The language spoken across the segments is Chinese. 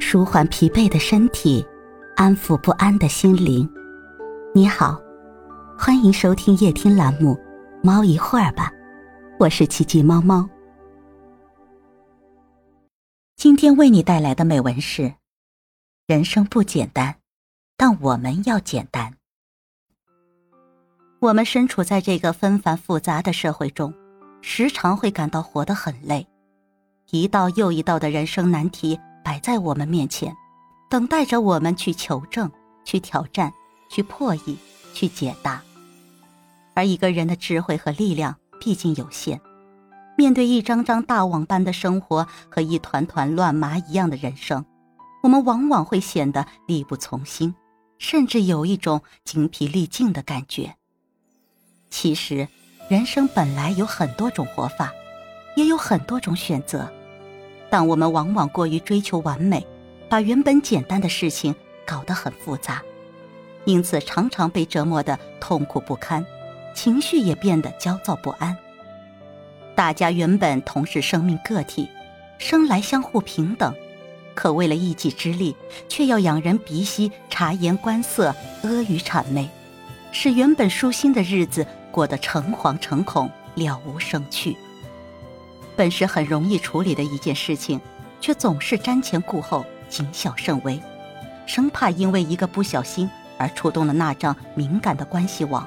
舒缓疲惫的身体，安抚不安的心灵。你好，欢迎收听夜听栏目《猫一会儿吧》，我是奇迹猫猫。今天为你带来的美文是：人生不简单，但我们要简单。我们身处在这个纷繁复杂的社会中，时常会感到活得很累，一道又一道的人生难题。摆在我们面前，等待着我们去求证、去挑战、去破译、去解答。而一个人的智慧和力量毕竟有限，面对一张张大网般的生活和一团团乱麻一样的人生，我们往往会显得力不从心，甚至有一种精疲力尽的感觉。其实，人生本来有很多种活法，也有很多种选择。但我们往往过于追求完美，把原本简单的事情搞得很复杂，因此常常被折磨得痛苦不堪，情绪也变得焦躁不安。大家原本同是生命个体，生来相互平等，可为了一己之力，却要仰人鼻息、察言观色、阿谀谄媚，使原本舒心的日子过得诚惶诚恐、了无生趣。本是很容易处理的一件事情，却总是瞻前顾后、谨小慎微，生怕因为一个不小心而触动了那张敏感的关系网。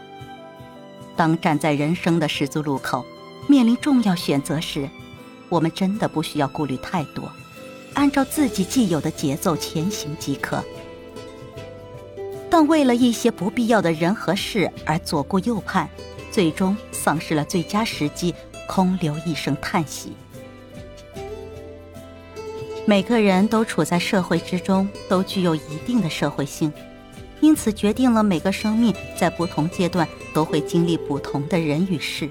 当站在人生的十字路口，面临重要选择时，我们真的不需要顾虑太多，按照自己既有的节奏前行即可。但为了一些不必要的人和事而左顾右盼，最终丧失了最佳时机。空留一声叹息。每个人都处在社会之中，都具有一定的社会性，因此决定了每个生命在不同阶段都会经历不同的人与事。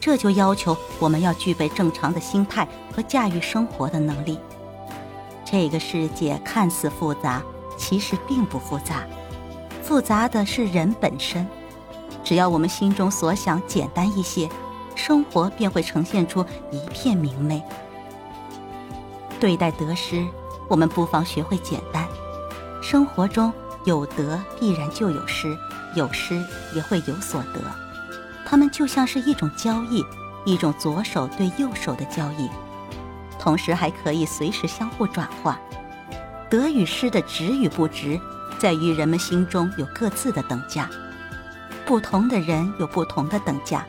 这就要求我们要具备正常的心态和驾驭生活的能力。这个世界看似复杂，其实并不复杂，复杂的是人本身。只要我们心中所想简单一些。生活便会呈现出一片明媚。对待得失，我们不妨学会简单。生活中有得必然就有失，有失也会有所得。它们就像是一种交易，一种左手对右手的交易，同时还可以随时相互转化。得与失的值与不值，在于人们心中有各自的等价。不同的人有不同的等价。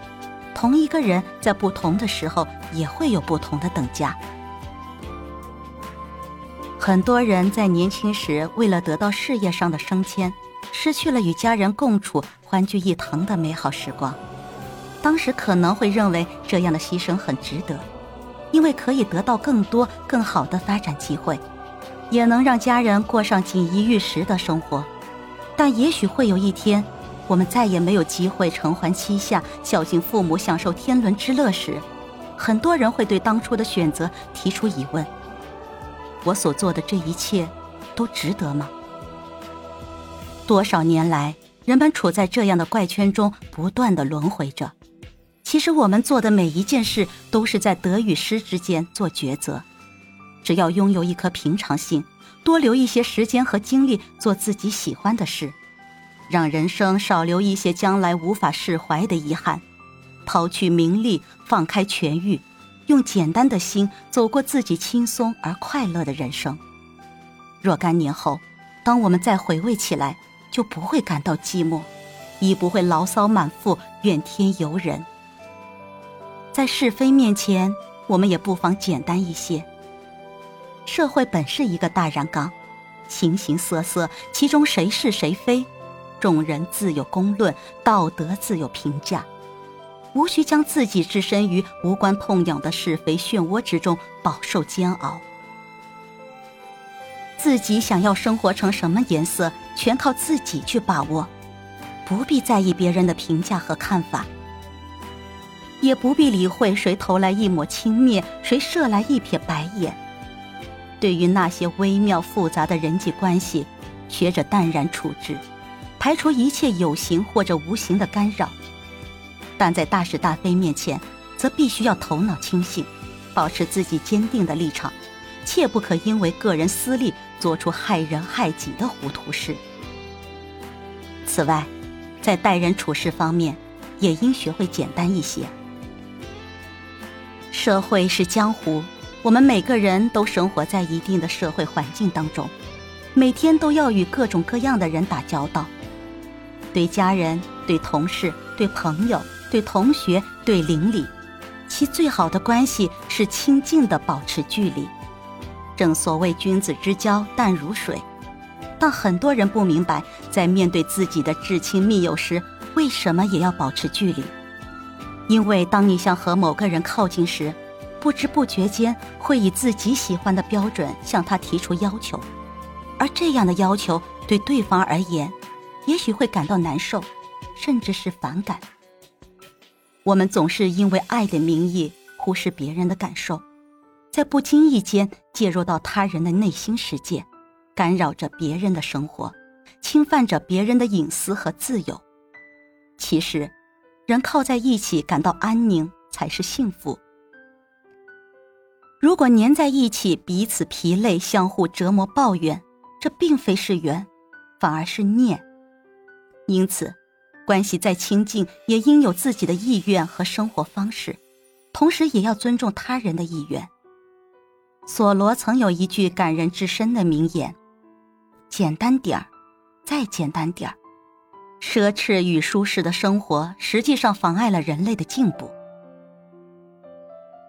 同一个人在不同的时候也会有不同的等价。很多人在年轻时为了得到事业上的升迁，失去了与家人共处、欢聚一堂的美好时光。当时可能会认为这样的牺牲很值得，因为可以得到更多、更好的发展机会，也能让家人过上锦衣玉食的生活。但也许会有一天。我们再也没有机会承欢膝下、孝敬父母、享受天伦之乐时，很多人会对当初的选择提出疑问：我所做的这一切，都值得吗？多少年来，人们处在这样的怪圈中，不断的轮回着。其实，我们做的每一件事，都是在得与失之间做抉择。只要拥有一颗平常心，多留一些时间和精力做自己喜欢的事。让人生少留一些将来无法释怀的遗憾，抛去名利，放开权欲，用简单的心走过自己轻松而快乐的人生。若干年后，当我们再回味起来，就不会感到寂寞，亦不会牢骚满腹，怨天尤人。在是非面前，我们也不妨简单一些。社会本是一个大染缸，形形色色，其中谁是谁非？众人自有公论，道德自有评价，无需将自己置身于无关痛痒的是非漩涡之中，饱受煎熬。自己想要生活成什么颜色，全靠自己去把握，不必在意别人的评价和看法，也不必理会谁投来一抹轻蔑，谁射来一瞥白眼。对于那些微妙复杂的人际关系，学着淡然处之。排除一切有形或者无形的干扰，但在大是大非面前，则必须要头脑清醒，保持自己坚定的立场，切不可因为个人私利做出害人害己的糊涂事。此外，在待人处事方面，也应学会简单一些。社会是江湖，我们每个人都生活在一定的社会环境当中，每天都要与各种各样的人打交道。对家人、对同事、对朋友、对同学、对邻里，其最好的关系是亲近的保持距离。正所谓君子之交淡如水，但很多人不明白，在面对自己的至亲密友时，为什么也要保持距离？因为当你想和某个人靠近时，不知不觉间会以自己喜欢的标准向他提出要求，而这样的要求对对方而言。也许会感到难受，甚至是反感。我们总是因为爱的名义忽视别人的感受，在不经意间介入到他人的内心世界，干扰着别人的生活，侵犯着别人的隐私和自由。其实，人靠在一起感到安宁才是幸福。如果粘在一起，彼此疲累，相互折磨，抱怨，这并非是缘，反而是念。因此，关系再亲近，也应有自己的意愿和生活方式，同时也要尊重他人的意愿。索罗曾有一句感人至深的名言：“简单点儿，再简单点儿。”奢侈与舒适的生活实际上妨碍了人类的进步。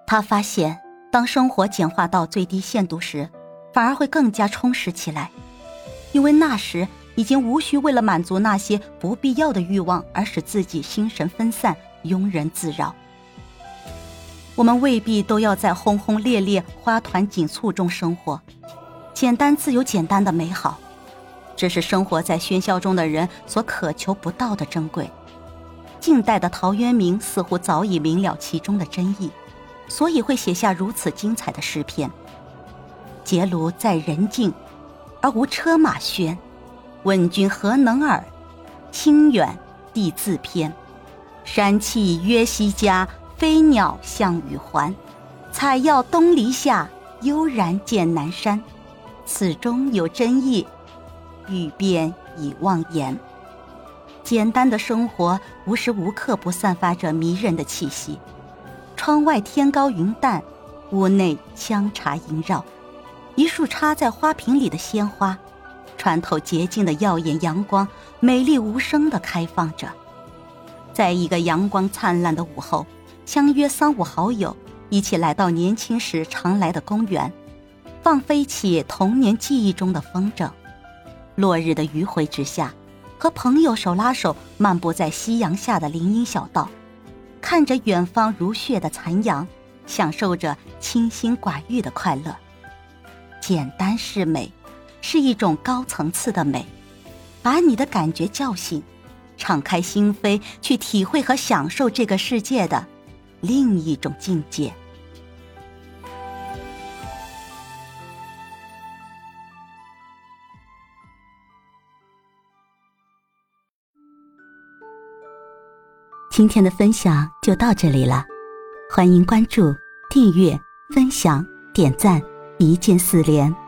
他发现，当生活简化到最低限度时，反而会更加充实起来，因为那时。已经无需为了满足那些不必要的欲望而使自己心神分散、庸人自扰。我们未必都要在轰轰烈烈、花团锦簇中生活，简单自有简单的美好，这是生活在喧嚣中的人所渴求不到的珍贵。近代的陶渊明似乎早已明了其中的真意，所以会写下如此精彩的诗篇：“结庐在人境，而无车马喧。”问君何能尔？清远地自偏。山气约西家，飞鸟向与还。采药东篱下，悠然见南山。此中有真意，欲辨已忘言。简单的生活，无时无刻不散发着迷人的气息。窗外天高云淡，屋内香茶萦绕。一束插在花瓶里的鲜花。穿透洁净的耀眼阳光，美丽无声地开放着。在一个阳光灿烂的午后，相约三五好友一起来到年轻时常来的公园，放飞起童年记忆中的风筝。落日的余晖之下，和朋友手拉手漫步在夕阳下的林荫小道，看着远方如血的残阳，享受着清心寡欲的快乐。简单是美。是一种高层次的美，把你的感觉叫醒，敞开心扉去体会和享受这个世界的另一种境界。今天的分享就到这里了，欢迎关注、订阅、分享、点赞，一键四连。